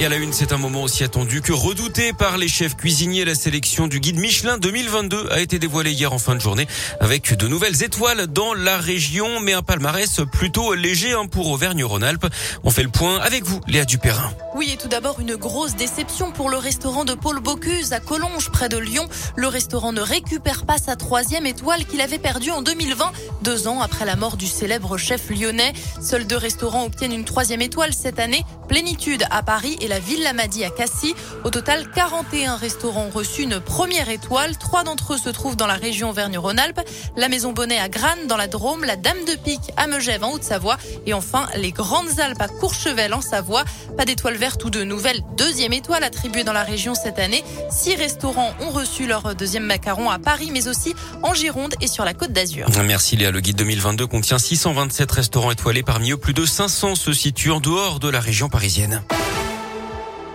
Et à la une, c'est un moment aussi attendu que redouté par les chefs cuisiniers. La sélection du guide Michelin 2022 a été dévoilée hier en fin de journée avec de nouvelles étoiles dans la région, mais un palmarès plutôt léger hein, pour Auvergne-Rhône-Alpes. On fait le point avec vous, Léa Dupérin. Oui, et tout d'abord une grosse déception pour le restaurant de Paul Bocuse à Collonges, près de Lyon. Le restaurant ne récupère pas sa troisième étoile qu'il avait perdue en 2020, deux ans après la mort du célèbre chef lyonnais. Seuls deux restaurants obtiennent une troisième étoile cette année. Plénitude à Paris et la Villa Madi à Cassis. Au total, 41 restaurants ont reçu une première étoile. Trois d'entre eux se trouvent dans la région Auvergne-Rhône-Alpes. La Maison Bonnet à Grannes dans la Drôme, la Dame de Pique à Megève en Haute-Savoie et enfin les Grandes Alpes à Courchevel en Savoie. Pas d'étoile verte ou de nouvelle deuxième étoile attribuée dans la région cette année. Six restaurants ont reçu leur deuxième macaron à Paris mais aussi en Gironde et sur la Côte d'Azur. Merci Léa. Le guide 2022 contient 627 restaurants étoilés. Parmi eux, plus de 500 se situent en dehors de la région parisienne parisienne.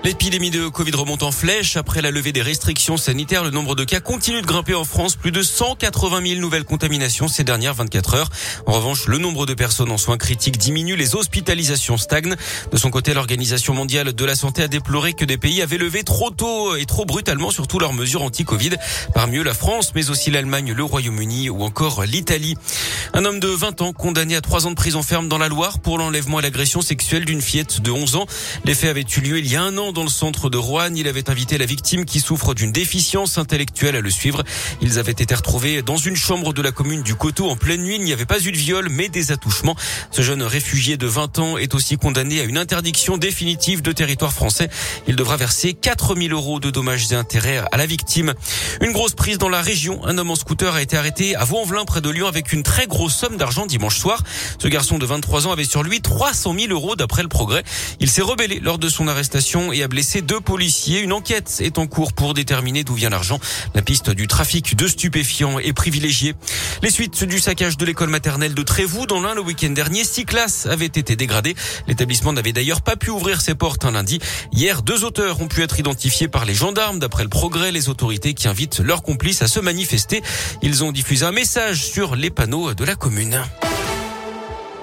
L'épidémie de Covid remonte en flèche. Après la levée des restrictions sanitaires, le nombre de cas continue de grimper en France. Plus de 180 000 nouvelles contaminations ces dernières 24 heures. En revanche, le nombre de personnes en soins critiques diminue. Les hospitalisations stagnent. De son côté, l'Organisation mondiale de la santé a déploré que des pays avaient levé trop tôt et trop brutalement surtout leurs mesures anti-Covid. Parmi eux, la France, mais aussi l'Allemagne, le Royaume-Uni ou encore l'Italie. Un homme de 20 ans condamné à 3 ans de prison ferme dans la Loire pour l'enlèvement et l'agression sexuelle d'une fillette de 11 ans. Les faits avaient eu lieu il y a un an dans le centre de Rouen. Il avait invité la victime qui souffre d'une déficience intellectuelle à le suivre. Ils avaient été retrouvés dans une chambre de la commune du Coteau en pleine nuit. Il n'y avait pas eu de viol, mais des attouchements. Ce jeune réfugié de 20 ans est aussi condamné à une interdiction définitive de territoire français. Il devra verser 4000 euros de dommages et intérêts à la victime. Une grosse prise dans la région. Un homme en scooter a été arrêté à Vaux-en-Velin près de Lyon avec une très grosse somme d'argent dimanche soir. Ce garçon de 23 ans avait sur lui 300 000 euros d'après le progrès. Il s'est rebellé lors de son arrestation a blessé deux policiers. Une enquête est en cours pour déterminer d'où vient l'argent. La piste du trafic de stupéfiants est privilégiée. Les suites du saccage de l'école maternelle de Trévoux dans l'un le week-end dernier, six classes avaient été dégradées. L'établissement n'avait d'ailleurs pas pu ouvrir ses portes un lundi. Hier, deux auteurs ont pu être identifiés par les gendarmes. D'après le progrès, les autorités qui invitent leurs complices à se manifester. Ils ont diffusé un message sur les panneaux de la commune.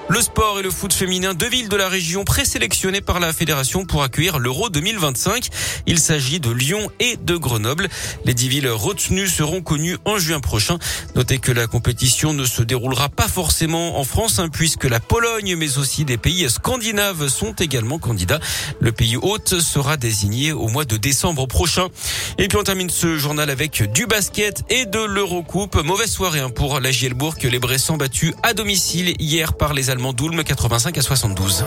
Le sport et le foot féminin, deux villes de la région présélectionnées par la fédération pour accueillir l'Euro 2025. Il s'agit de Lyon et de Grenoble. Les dix villes retenues seront connues en juin prochain. Notez que la compétition ne se déroulera pas forcément en France, hein, puisque la Pologne, mais aussi des pays scandinaves sont également candidats. Le pays hôte sera désigné au mois de décembre prochain. Et puis on termine ce journal avec du basket et de l'Eurocoupe. Mauvaise soirée hein, pour la Gielbourg, les Bressans battus à domicile hier par les Allemands Doulme 85 à 72.